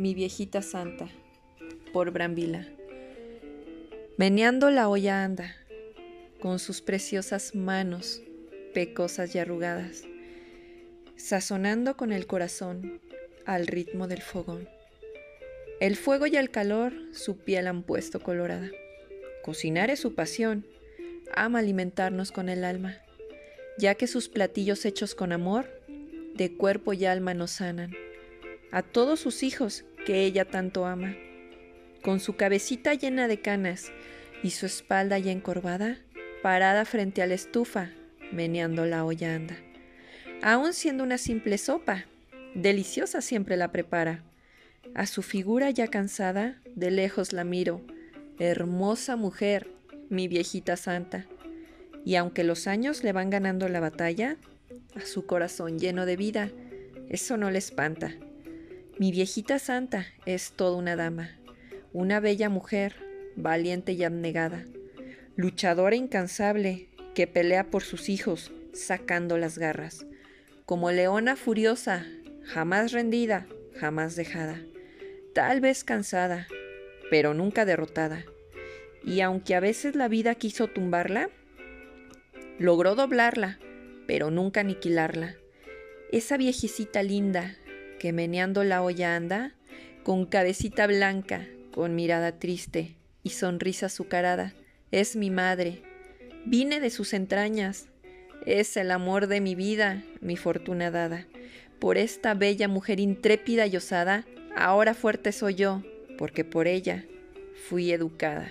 Mi viejita santa, por Brambila. Meneando la olla anda, con sus preciosas manos, pecosas y arrugadas, sazonando con el corazón al ritmo del fogón. El fuego y el calor su piel han puesto colorada. Cocinar es su pasión, ama alimentarnos con el alma, ya que sus platillos hechos con amor, de cuerpo y alma nos sanan. A todos sus hijos que ella tanto ama, con su cabecita llena de canas y su espalda ya encorvada, parada frente a la estufa, meneando la olla anda. Aun siendo una simple sopa, deliciosa siempre la prepara. A su figura ya cansada, de lejos la miro, hermosa mujer, mi viejita santa. Y aunque los años le van ganando la batalla, a su corazón lleno de vida, eso no le espanta. Mi viejita santa es toda una dama, una bella mujer, valiente y abnegada, luchadora incansable que pelea por sus hijos, sacando las garras, como leona furiosa, jamás rendida, jamás dejada, tal vez cansada, pero nunca derrotada. Y aunque a veces la vida quiso tumbarla, logró doblarla, pero nunca aniquilarla. Esa viejecita linda que meneando la olla anda, con cabecita blanca, con mirada triste y sonrisa azucarada, es mi madre. Vine de sus entrañas, es el amor de mi vida, mi fortuna dada. Por esta bella mujer intrépida y osada, ahora fuerte soy yo, porque por ella fui educada.